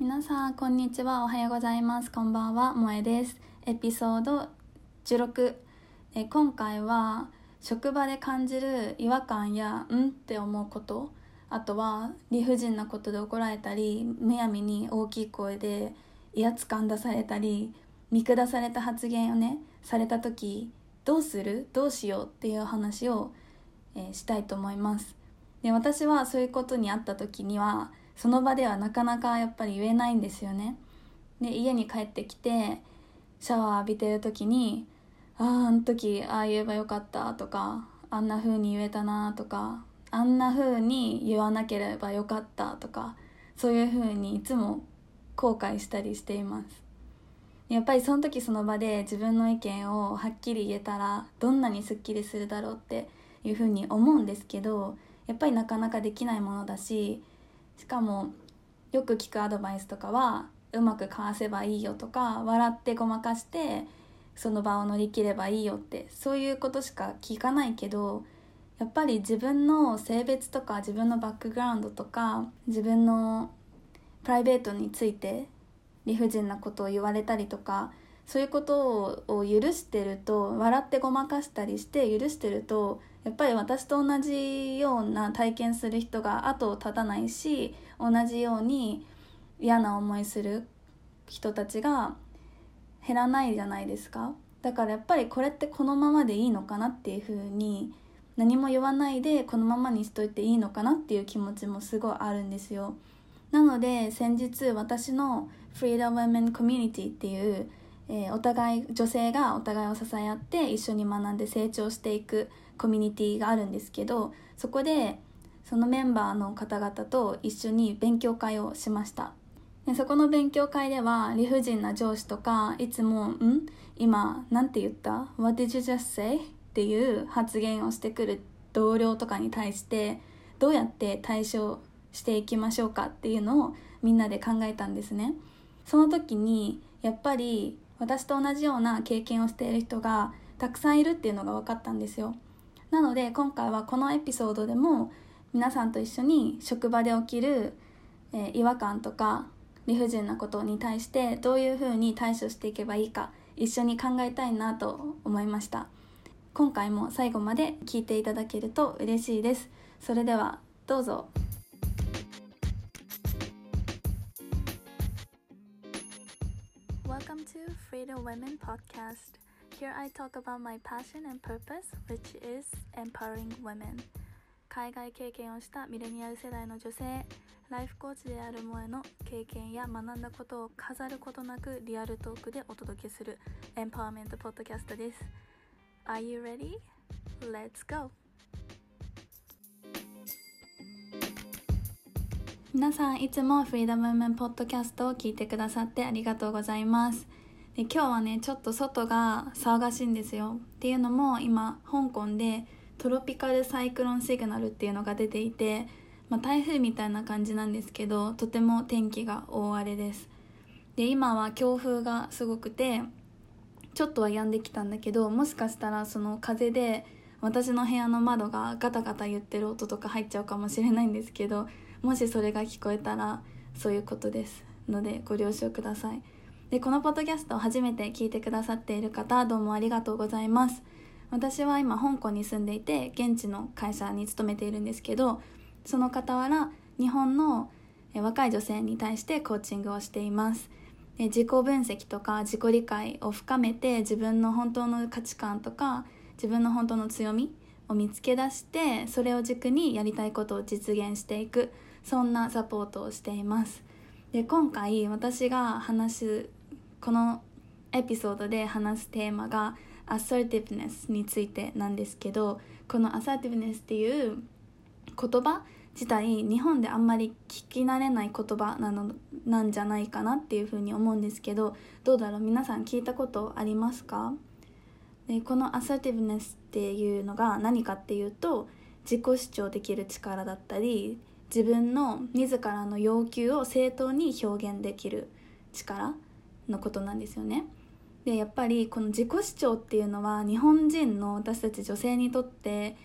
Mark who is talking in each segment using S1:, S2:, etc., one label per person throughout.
S1: 皆さんこんにちは。おはようございます。こんばんは。萌えです。エピソード16え今回は職場で感じる違和感やんって思うこと。あとは理不尽なことで怒られたりむやみに大きい声で威圧感出されたり見下された発言をねされた時どうする？どうしよう？っていう話を、えー、したいと思います。で私はそういうことにあった時にはその場ではなかなかやっぱり言えないんですよね。で家に帰ってきてシャワー浴びてる時にあああの時ああ言えばよかったとかあんな風に言えたなとかあんな風に言わなければよかったとかそういう風にいつも後悔したりしています。やっぱりその時その場で自分の意見をはっきり言えたらどんなにすっきりするだろうっていう風に思うんですけどやっぱりなかなかできないものだししかもよく聞くアドバイスとかはうまくかわせばいいよとか笑ってごまかしてその場を乗り切ればいいよってそういうことしか聞かないけどやっぱり自分の性別とか自分のバックグラウンドとか自分のプライベートについて理不尽なことを言われたりとかそういうことを許してると笑ってごまかしたりして許してるとやっぱり私と同じような体験する人が後を絶たないし同じように嫌な思いする人たちが減らないじゃないですか。だからやっぱりこれってこのままでいいのかなっていうふうに何も言わないでこのままにしといていいのかなっていう気持ちもすごいあるんですよ。なので先日私の Freedom Women Community っていう、えー、お互い女性がお互いを支え合って一緒に学んで成長していくコミュニティがあるんですけどそこでそのメンバーの方々と一緒に勉強会をしましたでそこの勉強会では理不尽な上司とかいつも「ん？今なんて言った ?What did you just say?」っていう発言をしてくる同僚とかに対してどうやって対処していきましょうかっていうのをみんなで考えたんですねその時にやっぱり私と同じような経験をしている人がたくさんいるっていうのが分かったんですよ。なので今回はこのエピソードでも皆さんと一緒に職場で起きる、え、違和感とか理不尽なことに対してどういうふうに対処していけばいいか一緒に考えたいなと思いました。今回も最後まで聞いていただけると嬉しいです。それではどうぞ。Welcome to Freedom Women Podcast. Here I talk about my passion and purpose, which is empowering women. 海外経験をしたミレニアル世代の女性ライフコーチである萌えの経験や学んだことを飾ることなくリアルトークでお届けするエンパワーメントポッドキャストです Are you ready? Let's go! 皆さんいつもフリーダムメンポッドキャストを聞いてくださってありがとうございますで今日はねちょっと外が騒がしいんですよ。っていうのも今香港でトロピカルサイクロンシグナルっていうのが出ていて、まあ、台風みたいな感じなんですけどとても天気が大荒れです。で今は強風がすごくてちょっとは止んできたんだけどもしかしたらその風で私の部屋の窓がガタガタ言ってる音とか入っちゃうかもしれないんですけどもしそれが聞こえたらそういうことですのでご了承ください。でこのポッドキャストを初めて聞いてくださっている方どうもありがとうございます。私は今香港に住んでいて現地の会社に勤めているんですけどその傍ら日本の若い女性に対してコーチングをしています。自己分析とか自己理解を深めて自分の本当の価値観とか自分の本当の強みを見つけ出してそれを軸にやりたいことを実現していくそんなサポートをしています。で今回私が話すこのエピソードで話すテーマが assertiveness についてなんですけどこの assertiveness っていう言葉自体日本であんまり聞き慣れない言葉なのなんじゃないかなっていうふうに思うんですけどどうだろう？皆さん聞いたことありますか？でこの assertiveness っていうのが何かっていうと自己主張できる力だったり自分の自らの要求を正当に表現できる力。のことなんですよね。でやっぱりこの自己主張っていうのは日本人の私たち女性にとって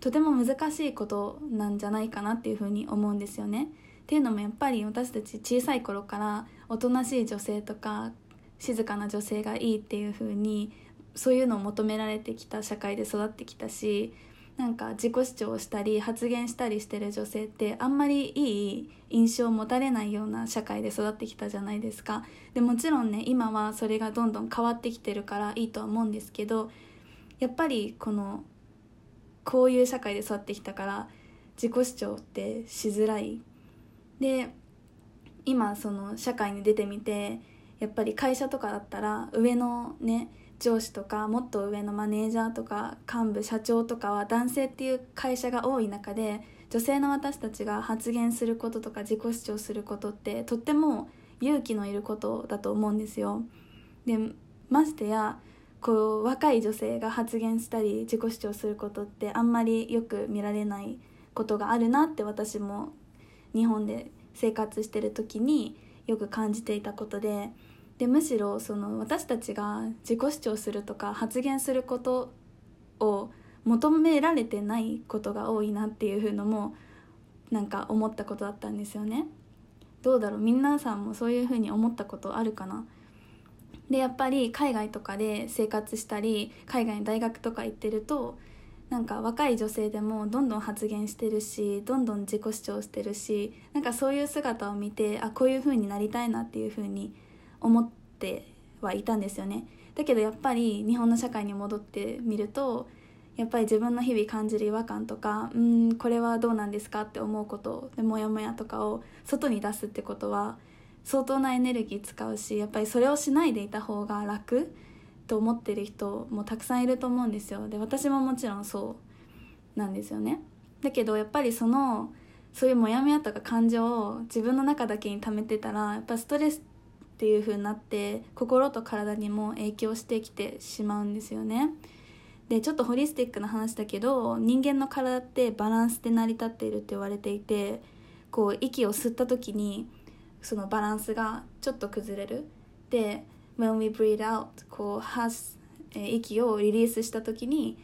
S1: とても難しいことなんじゃないかなっていうふうに思うんですよね。っていうのもやっぱり私たち小さい頃からおとなしい女性とか静かな女性がいいっていう風にそういうのを求められてきた社会で育ってきたしなんか自己主張をしたり発言したりしてる女性ってあんまりいい印象を持たれないような社会で育ってきたじゃないですか。でもちろんね今はそれがどんどん変わってきてるからいいとは思うんですけどやっぱりこのこういう社会で育ってきたから自己主張ってしづらい。で今その社会に出てみてやっぱり会社とかだったら上のね上司とかもっと上のマネージャーとか幹部社長とかは男性っていう会社が多い中で女性の私たちが発言することとか自己主張することってとっても勇気のいることだと思うんですよ。でましてやこう若い女性が発言したり自己主張することってあんまりよく見られないことがあるなって私も日本で生活してる時によく感じていたことででむしろその私たちが自己主張するとか発言することを求められてないことが多いなっていうのもなんか思ったことだったんですよね。どうだろう？皆さんもそういうふうに思ったことあるかな？でやっぱり海外とかで生活したり海外の大学とか行ってるとなんか若い女性でもどんどん発言してるしどんどん自己主張してるしなんかそういう姿を見てあこういう風になりたいなっていう風に思ってはいたんですよね。だけどやっぱり日本の社会に戻ってみるとやっぱり自分の日々感じる違和感とかうんこれはどうなんですかって思うことでモヤモヤとかを外に出すってことは相当なエネルギー使うしやっぱりそれをしないでいた方が楽と思ってる人もたくさんいると思うんですよ。で私ももちろんそうなんですよね。だけどやっぱりそのそういうモヤモヤとか感情を自分の中だけに溜めてたらやっぱストレスっていう風になって心と体にも影響してきてしまうんですよね。でちょっとホリスティックな話だけど人間の体ってバランスで成り立っているって言われていてこう息を吸った時にそのバランスがちょっと崩れる。で When we breathe out こう発、息をリリースした時に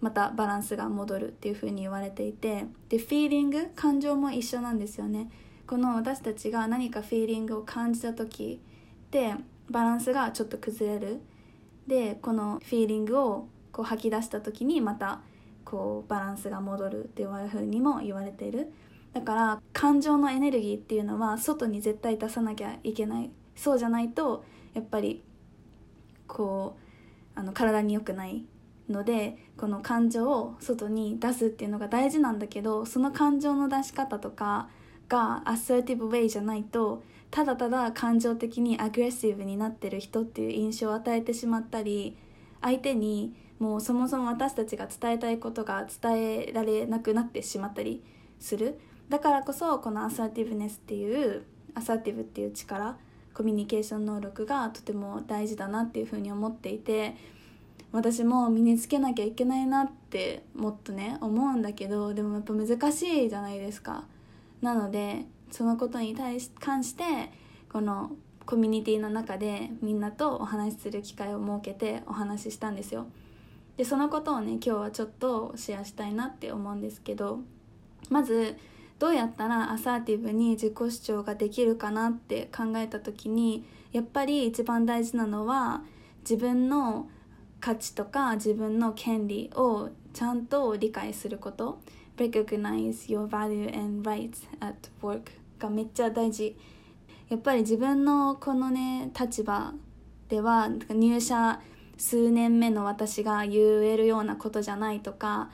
S1: またバランスが戻るっていう風に言われていてでフィーリング感情も一緒なんですよね。この私たちが何かフィーリングを感じた時でバランスがちょっと崩れる。でこのフィーリングをこう吐き出した時にまたこうバランスが戻るっていうふうにも言われている。だから感情のエネルギーっていうのは外に絶対出さなきゃいけない。そうじゃないとやっぱりこうあの体に良くないのでこの感情を外に出すっていうのが大事なんだけどその感情の出し方とかがアッサーティブウェイじゃないとただただ感情的にアグレッシブになってる人っていう印象を与えてしまったり相手にもうそもそも私たちが伝えたいことが伝えられなくなってしまったりする。だからこそこのアサーティブネスっていうアサーティブっていう力コミュニケーション能力がとても大事だなっていうふうに思っていて私も身につけなきゃいけないなってもっとね思うんだけどでもやっぱ難しいじゃないですか。なのでそのことに対し関してこのコミュニティの中でみんなとお話しする機会を設けてお話ししたんですよ。でそのことをね今日はちょっとシェアしたいなって思うんですけどまずどうやったらアサーティブに自己主張ができるかなって考えた時にやっぱり一番大事なのは自分の価値とか自分の権利をちゃんと理解すること。Recognize your value and rights at work. がめっちゃ大事。やっぱり自分のこのね立場では入社数年目の私が言えるようなことじゃないとか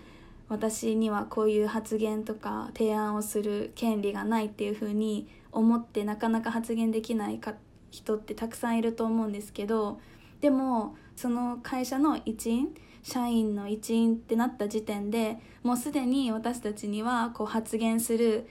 S1: 私にはこういう発言とか提案をする権利がないっていうふうに思ってなかなか発言できないか人ってたくさんいると思うんですけどでもその会社の一員社員の一員ってなった時点でもうすでに私たちにはこう発言する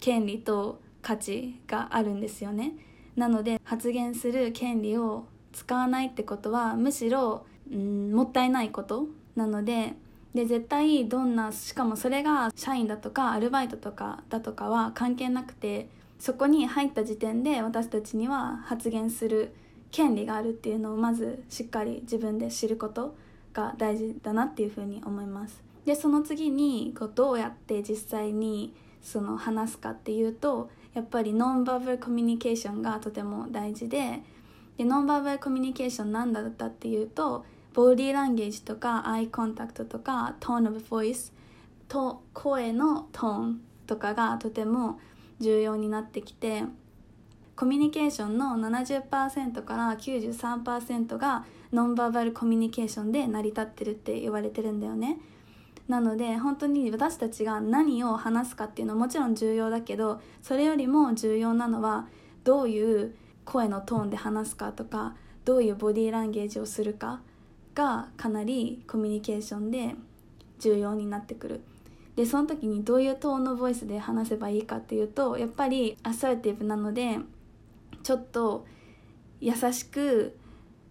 S1: 権利と価値があるんですよね。なので発言する権利を使わないってことはむしろうんもったいないこと。なのでで絶対どんなしかもそれが社員だとかアルバイトとかだとかは関係なくてそこに入った時点で私たちには発言する権利があるっていうのをまずしっかり自分で知ることが大事だなっていうふうに思います。でその次にこうどうやって実際にその話すかっていうとやっぱりノンバーバルコミュニケーションがとても大事ででノンバーバルコミュニケーションなんだったっていうとボディーランゲージとかアイコンタクトとかトーンオブボイスと声のトーンとかがとても重要になってきてコミュニケーションの70%から93%がノンバーバルコミュニケーションで成り立ってるって言われてるんだよね。なので本当に私たちが何を話すかっていうのはもちろん重要だけどそれよりも重要なのはどういう声のトーンで話すかとかどういうボディーランゲージをするかがかなりコミュニケーションで重要になってくる。でその時にどういうトーンのボイスで話せばいいかっていうとやっぱりアサーティブなのでちょっと優しく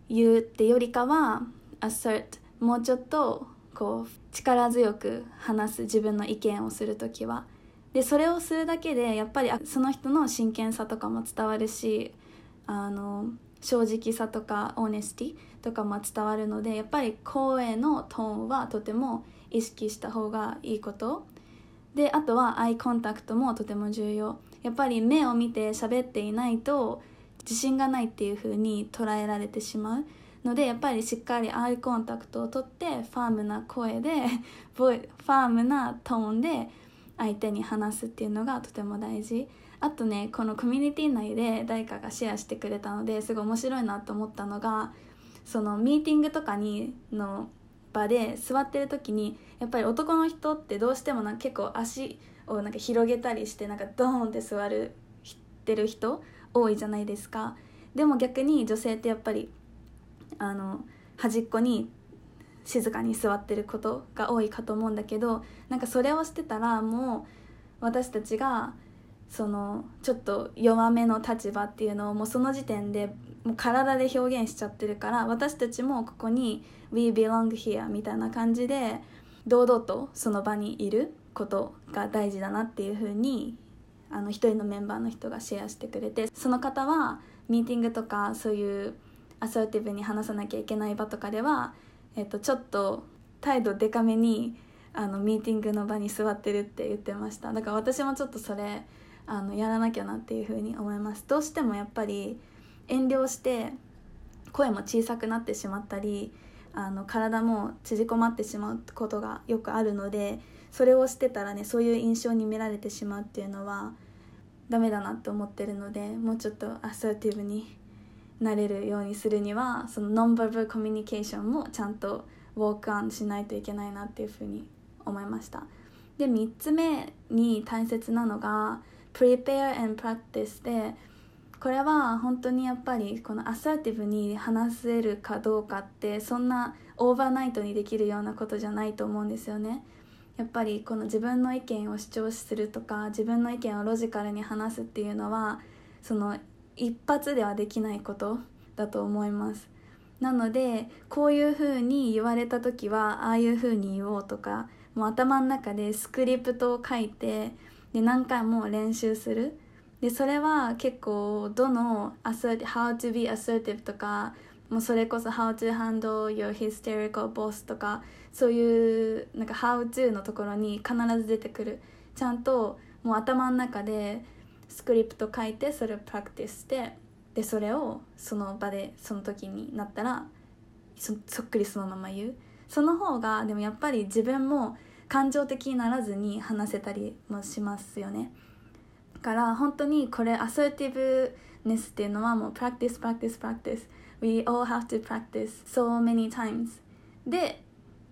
S1: 言うってよりかは assert もうちょっとこう力強く話す自分の意見をする時は。でそれをするだけでやっぱりその人の真剣さとかも伝わるしあの正直さとかオーネスティとかも伝わるのでやっぱり声のトーンはとても意識した方がいいこと。であとはアイコンタクトもとても重要。やっぱり目を見て喋っていないと自信がないっていう風に捉えられてしまう。のでやっぱりしっかりアイコンタクトをとってファームな声で ファームなトーンで相手に話すっていうのがとても大事。あとねこのコミュニティ内で誰かがシェアしてくれたのですごい面白いなと思ったのがそのミーティングとかにの場で座ってる時にやっぱり男の人ってどうしてもな結構足をなんか広げたりしてなんかドーンって座るってる人多いじゃないですか。でも逆に女性ってやっぱりあの端っこに静かに座ってることが多いかと思うんだけどなんかそれをしてたらもう私たちがそのちょっと弱めの立場っていうのをもうその時点でもう体で表現しちゃってるから私たちもここに「We belong here」みたいな感じで堂々とその場にいることが大事だなっていうふうにあの一人のメンバーの人がシェアしてくれてその方はミーティングとかそういうアサーティブに話さなきゃいけない場とかでは、えっと、ちょっと態度デカめにあのミーティングの場に座ってるって言ってました。だから私もちょっとそれあのやらなきゃなっていうふうに思います。どうしてもやっぱり遠慮して声も小さくなってしまったりあの体も縮こまってしまうことがよくあるのでそれをしてたらねそういう印象に見られてしまうっていうのはダメだなって思ってるのでもうちょっとアサーティブになれるようにするにはそのノンバーバルコミュニケーションもちゃんとウォークアンしないといけないなっていうふうに思いました。で3つ目に大切なのが prepare and practice でこれは本当にやっぱりこのアサーティブに話せるかどうかってそんなオーバーナイトにできるようなことじゃないと思うんですよね。やっぱりこの自分の意見を主張するとか自分の意見をロジカルに話すっていうのはその一発ではできないことだと思います。なのでこういうふうに言われた時はああいうふうに言おうとかもう頭の中でスクリプトを書いてで何回も練習する。でそれは結構どの How to be assertive とかもうそれこそ How to handle your hysterical boss とかそういうなんか How to のところに必ず出てくる。ちゃんともう頭の中でスクリプト書いてそれをプラクティスしてでそれをその場でその時になったらそっくりそのまま言う。その方がでもやっぱり自分も感情的にならずに話せたりもしますよね。だから本当にこれ assertiveness っていうのはもう practice practice practice We all have to practice so many times. で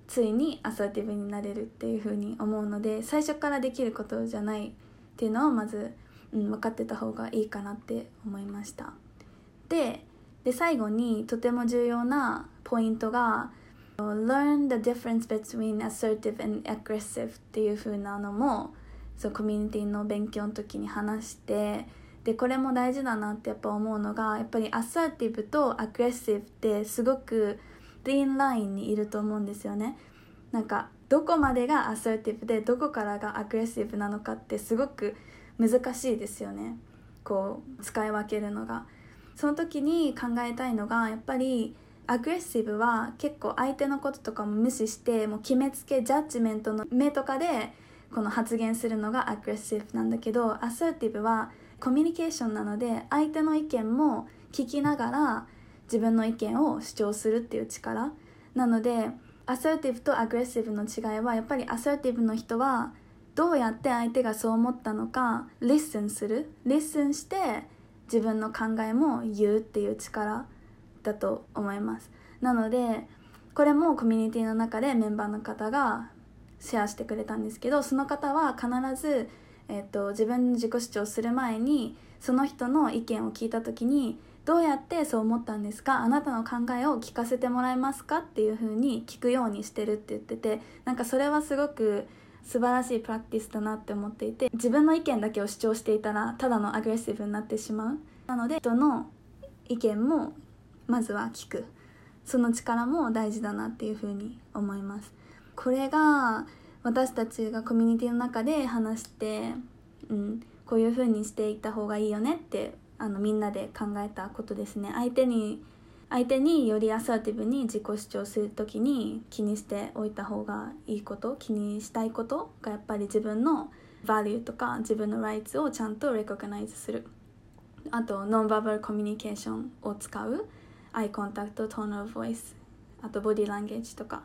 S1: ついに assertive になれるっていうふうに思うので最初からできることじゃないっていうのをまず、うん、分かってた方がいいかなって思いました。でで最後にとても重要なポイントが Learn the difference between assertive and aggressive っていう風なのもそうコミュニティの勉強の時に話してでこれも大事だなってやっぱ思うのがやっぱりアサーティブとアグレッシブってすごくリンラインにいると思うんですよね。なんかどこまでがアサーティブでどこからがアグレッシブなのかってすごく難しいですよね。こう使い分けるのが。その時に考えたいのがやっぱりアグレッシブは結構相手のこととかも無視してもう決めつけ judgment の目とかでこの発言するのがアグレッシブなんだけど assertive はコミュニケーションなので相手の意見も聞きながら自分の意見を主張するっていう力なので assertive とアグレッシブの違いはやっぱり assertive の人はどうやって相手がそう思ったのか listen する。 listen して自分の考えも言うっていう力だと思います。なのでこれもコミュニティの中でメンバーの方がシェアしてくれたんですけどその方は必ず、えーと、自分の自己主張する前にその人の意見を聞いた時にどうやってそう思ったんですか？あなたの考えを聞かせてもらえますか？っていうふうに聞くようにしてるって言っててなんかそれはすごく素晴らしいプラクティスだなって思っていて自分の意見だけを主張していたらただのアグレッシブになってしまう。なので人の意見もまずは聞く。その力も大事だなっていうふうに思います。これが私たちがコミュニティの中で話して、うん、こういうふうにしていった方がいいよねってあのみんなで考えたことですね。相手に相手によりアサーティブに自己主張する時に気にしておいた方がいいこと気にしたいことがやっぱり自分のvalue とか自分の rights をちゃんと recognize する。あと nonverbal communication を使う。 eye contact tone of voice あとボディーランゲージとか。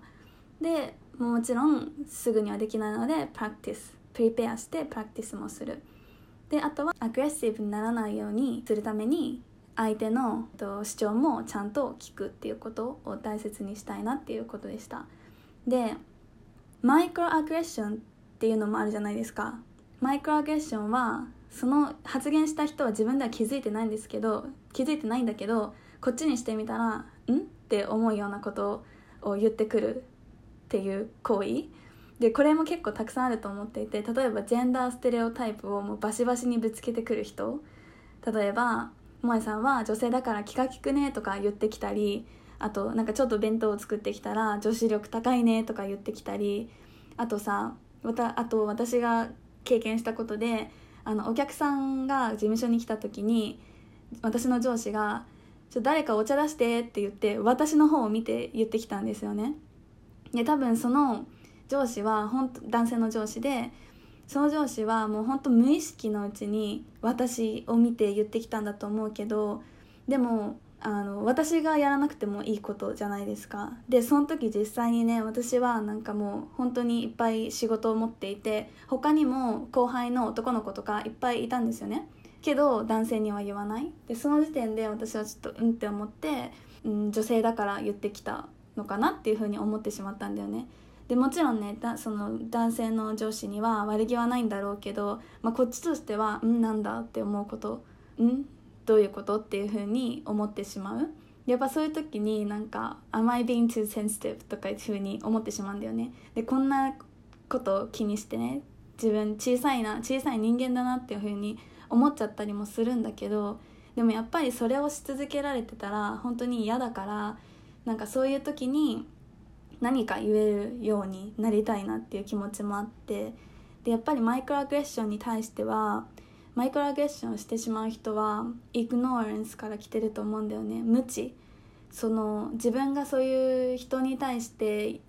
S1: でもちろんすぐにはできないので practice prepare して practice もする。であとはアグレッシブにならないようにするために相手の主張もちゃんと聞くっていうことを大切にしたいなっていうことでした。でマイクロアグレッションっていうのもあるじゃないですか。マイクロアグレッションはその発言した人は自分では気づいてないんですけど気づいてないんだけどこっちにしてみたら「ん?」って思うようなことを言ってくるっていう行為。でこれも結構たくさんあると思っていて例えばジェンダーステレオタイプをもうバシバシにぶつけてくる人。例えば萌さんは女性だから気が利くねとか言ってきたりあとなんかちょっと弁当を作ってきたら女子力高いねとか言ってきたりあとさまたあと私が経験したことであのお客さんが事務所に来た時に私の上司が「ちょ誰かお茶出して」って言って私の方を見て言ってきたんですよね。で多分その上司は本当男性の上司でその上司はもうほんと無意識のうちに私を見て言ってきたんだと思うけどでもあの私がやらなくてもいいことじゃないですか。でその時実際にね私はなんかもう本当にいっぱい仕事を持っていて他にも後輩の男の子とかいっぱいいたんですよね。けど男性には言わない。でその時点で私はちょっとうんって思って、うん、女性だから言ってきたのかなっていうふうに思ってしまったんだよね。でもちろんねだその男性の上司には悪気はないんだろうけど、まあ、こっちとしては「うんなんだ?」って思うこと「うんどういうこと?」っていうふうに思ってしまうやっぱそういう時になんか「Am I being too sensitive?」とかいうふうに思ってしまうんだよねでこんなことを気にしてね自分小さいな小さい人間だなっていうふうに思っちゃったりもするんだけどでもやっぱりそれをし続けられてたら本当に嫌だからなんかそういう時に何か言えるようになりたいなっていう気持ちもあってでやっぱりマイクロアグレッションに対してはマイクロアグレッションをしてしまう人はイグノーレンスから来てると思うんだよね。無知。その自分がそういう人に対して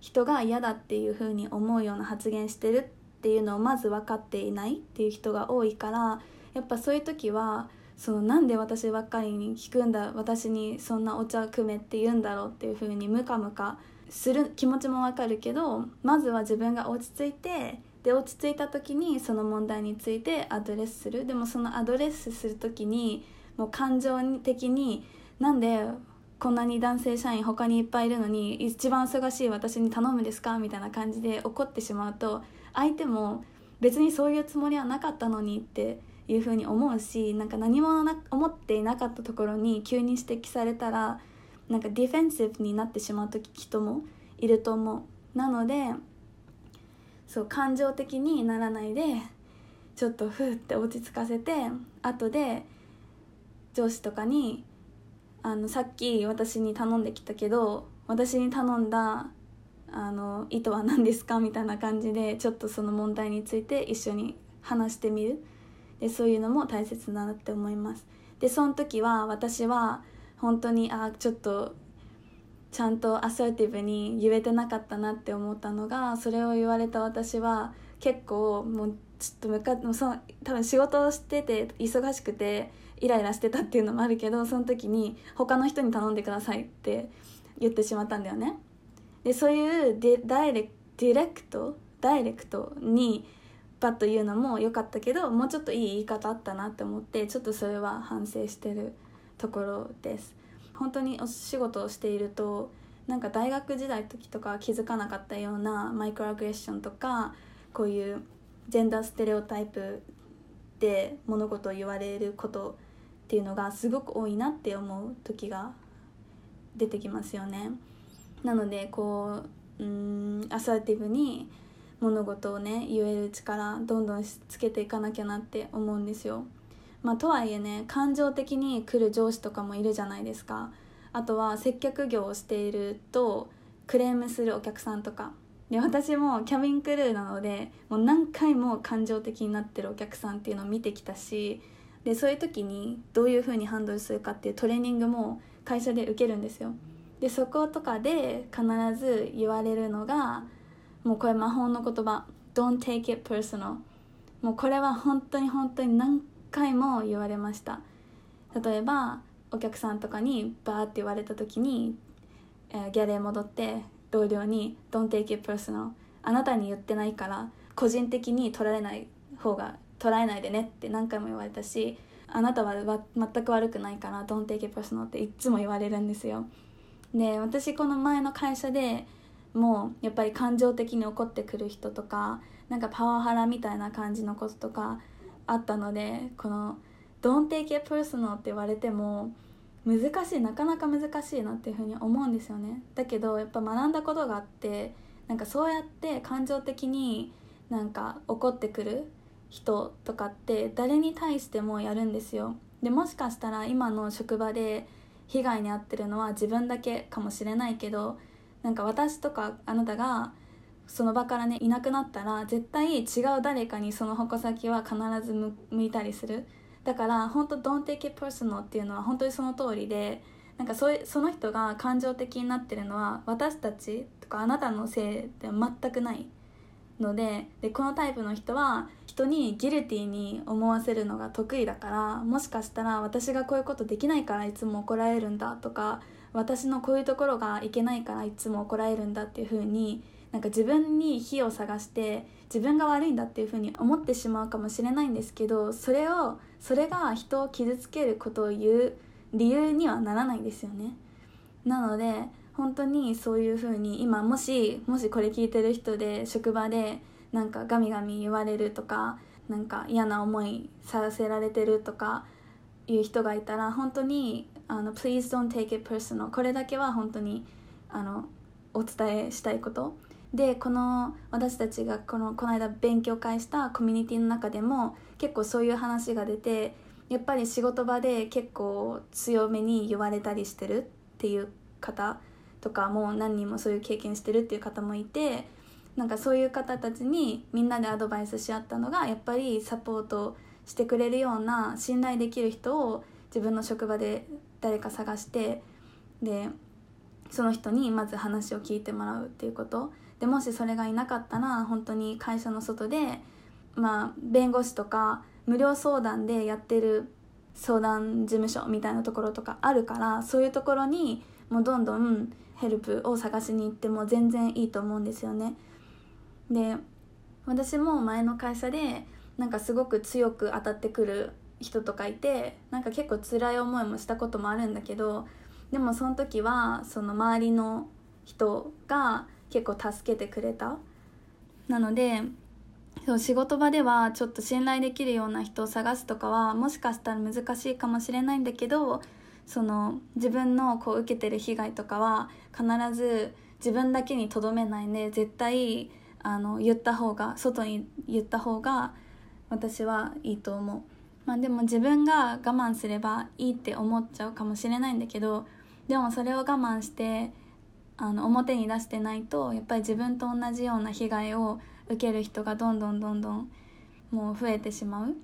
S1: 人が嫌だっていう風に思うような発言してるっていうのをまず分かっていないっていう人が多いからやっぱそういう時はそのなんで私ばっかりに聞くんだ私にそんなお茶くめって言うんだろうっていう風にムカムカする気持ちもわかるけどまずは自分が落ち着いてで落ち着いた時にその問題についてアドレスする。でもそのアドレスする時にもう感情的になんでこんなに男性社員他にいっぱいいるのに一番忙しい私に頼むですか？みたいな感じで怒ってしまうと相手も別にそういうつもりはなかったのにっていうふうに思うしなんか何も思っていなかったところに急に指摘されたらなんかディフェンシブになってしまう時人もいると思う。なのでそう感情的にならないでちょっとふーって落ち着かせて後で上司とかにあのさっき私に頼んできたけど私に頼んだあの意図は何ですか？みたいな感じでちょっとその問題について一緒に話してみる。でそういうのも大切だなって思います。でその時は私は本当にあちょっとちゃんとアサーティブに言えてなかったなって思ったのがそれを言われた私は結構もうちょっとむかもうその多分仕事をしてて忙しくてイライラしてたっていうのもあるけどその時に他の人に頼んでくださいって言ってしまったんだよね。でそういうデダイレディレクトダイレクトにバッと言うのも良かったけどもうちょっといい言い方あったなって思ってちょっとそれは反省してるところです本当にお仕事をしているとなんか大学時代の時とか気づかなかったようなマイクロアグレッションとかこういうジェンダーステレオタイプで物事を言われることっていうのがすごく多いなって思う時が出てきますよね。なのでこううんアサーティブに物事をね言える力どんどんつけていかなきゃなって思うんですよ。まあ、とはいえね感情的に来る上司とかもいるじゃないですか。あとは接客業をしているとクレームするお客さんとかで私もキャビンクルーなのでもう何回も感情的になってるお客さんっていうのを見てきたしでそういう時にどういうふうにハンドルするかっていうトレーニングも会社で受けるんですよでそことかで必ず言われるのがもうこれ魔法の言葉。Don't take it personal もうこれは本当に本当に何回も言われました。例えばお客さんとかにバーって言われた時に、えー、ギャレー戻って同僚に「Don't take it personal」あなたに言ってないから個人的に取られない方が捉えないでねって何回も言われたしあなたは全く悪くないから「Don't take it personal」っていつも言われるんですよ。で私この前の会社でもやっぱり感情的に怒ってくる人とかなんかパワハラみたいな感じのこととかあったのでこの「Don't take it personal」って言われても難しいなかなか難しいなっていうふうに思うんですよね。だけどやっぱ学んだことがあってなんかそうやって感情的になんか怒ってくる人とかって誰に対してもやるんですよ。でもしかしたら今の職場で被害に遭ってるのは自分だけかもしれないけどなんか私とかあなたがその場からねいなくなったら絶対違う誰かにその矛先は必ず向いたりする。だから本当 Don't take it personal っていうのは本当にその通りでなんかそその人が感情的になってるのは私たちとかあなたのせいでは全くないのででこのタイプの人は人にギルティに思わせるのが得意だからもしかしたら私がこういうことできないからいつも怒られるんだとか私のこういうところがいけないからいつも怒られるんだっていう風になんか自分に火を探して自分が悪いんだっていうふうに思ってしまうかもしれないんですけどそれをそれが人を傷つけることを言う理由にはならないですよね。なので本当にそういうふうに今もしもしこれ聞いてる人で職場でなんかガミガミ言われるとかなんか嫌な思いさせられてるとかいう人がいたら本当にあの Please don't take it personal これだけは本当にあのお伝えしたいこと。でこの私たちがこのこの間勉強会したコミュニティの中でも結構そういう話が出てやっぱり仕事場で結構強めに言われたりしてるっていう方とかも何人もそういう経験してるっていう方もいてなんかそういう方たちにみんなでアドバイスし合ったのがやっぱりサポートしてくれるような信頼できる人を自分の職場で誰か探してでその人にまず話を聞いてもらうっていうことでもしそれがいなかったら本当に会社の外で、まあ、弁護士とか無料相談でやってる相談事務所みたいなところとかあるからそういうところにもうどんどんヘルプを探しに行っても全然いいと思うんですよね。で私も前の会社でなんかすごく強く当たってくる人とかいてなんか結構辛い思いもしたこともあるんだけどでもその時はその周りの人が結構助けてくれたなのでそう仕事場ではちょっと信頼できるような人を探すとかはもしかしたら難しいかもしれないんだけどその自分のこう受けてる被害とかは必ず自分だけにとどめないんで絶対あの言った方が外に言った方が私はいいと思う。まあ、でも自分が我慢すればいいって思っちゃうかもしれないんだけどでもそれを我慢してあの表に出してないとやっぱり自分と同じような被害を受ける人がどんどんどんどんもう増えてしまう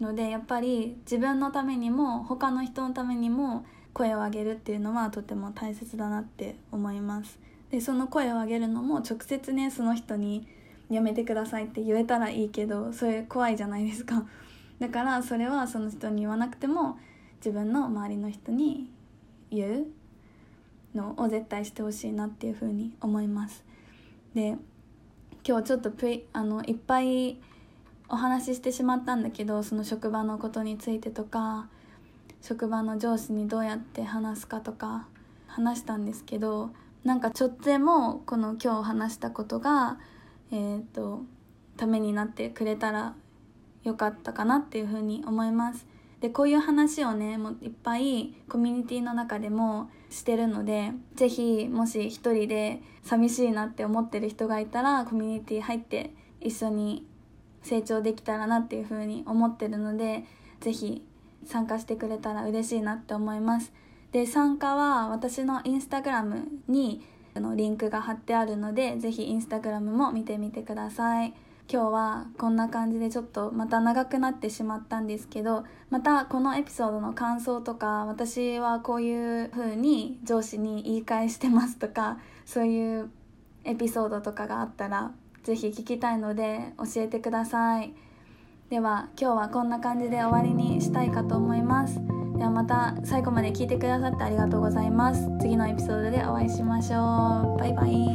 S1: のでやっぱり自分のためにも他の人のためにも声を上げるっていうのはとても大切だなって思います。でその声を上げるのも直接ねその人にやめてくださいって言えたらいいけどそれ怖いじゃないですか。だからそれはその人に言わなくても自分の周りの人に言うのを絶対してほしいなっていうふうに思います。で今日ちょっとプあのいっぱいお話ししてしまったんだけどその職場のことについてとか職場の上司にどうやって話すかとか話したんですけどなんかちょっとでもこの今日話したことがえー、とためになってくれたらよかったかなっていうふうに思います。でこういう話をねもういっぱいコミュニティの中でもしてるので是非もし一人で寂しいなって思ってる人がいたらコミュニティ入って一緒に成長できたらなっていうふうに思ってるので是非参加してくれたら嬉しいなって思います。で参加は私のインスタグラムにのリンクが貼ってあるのでぜひインスタグラムも見てみてください。今日はこんな感じでちょっとまた長くなってしまったんですけどまたこのエピソードの感想とか私はこういう風に上司に言い返してますとかそういうエピソードとかがあったらぜひ聞きたいので教えてください。では今日はこんな感じで終わりにしたいかと思います。ではまた最後まで聞いてくださってありがとうございます。次のエピソードでお会いしましょう。バイバイ。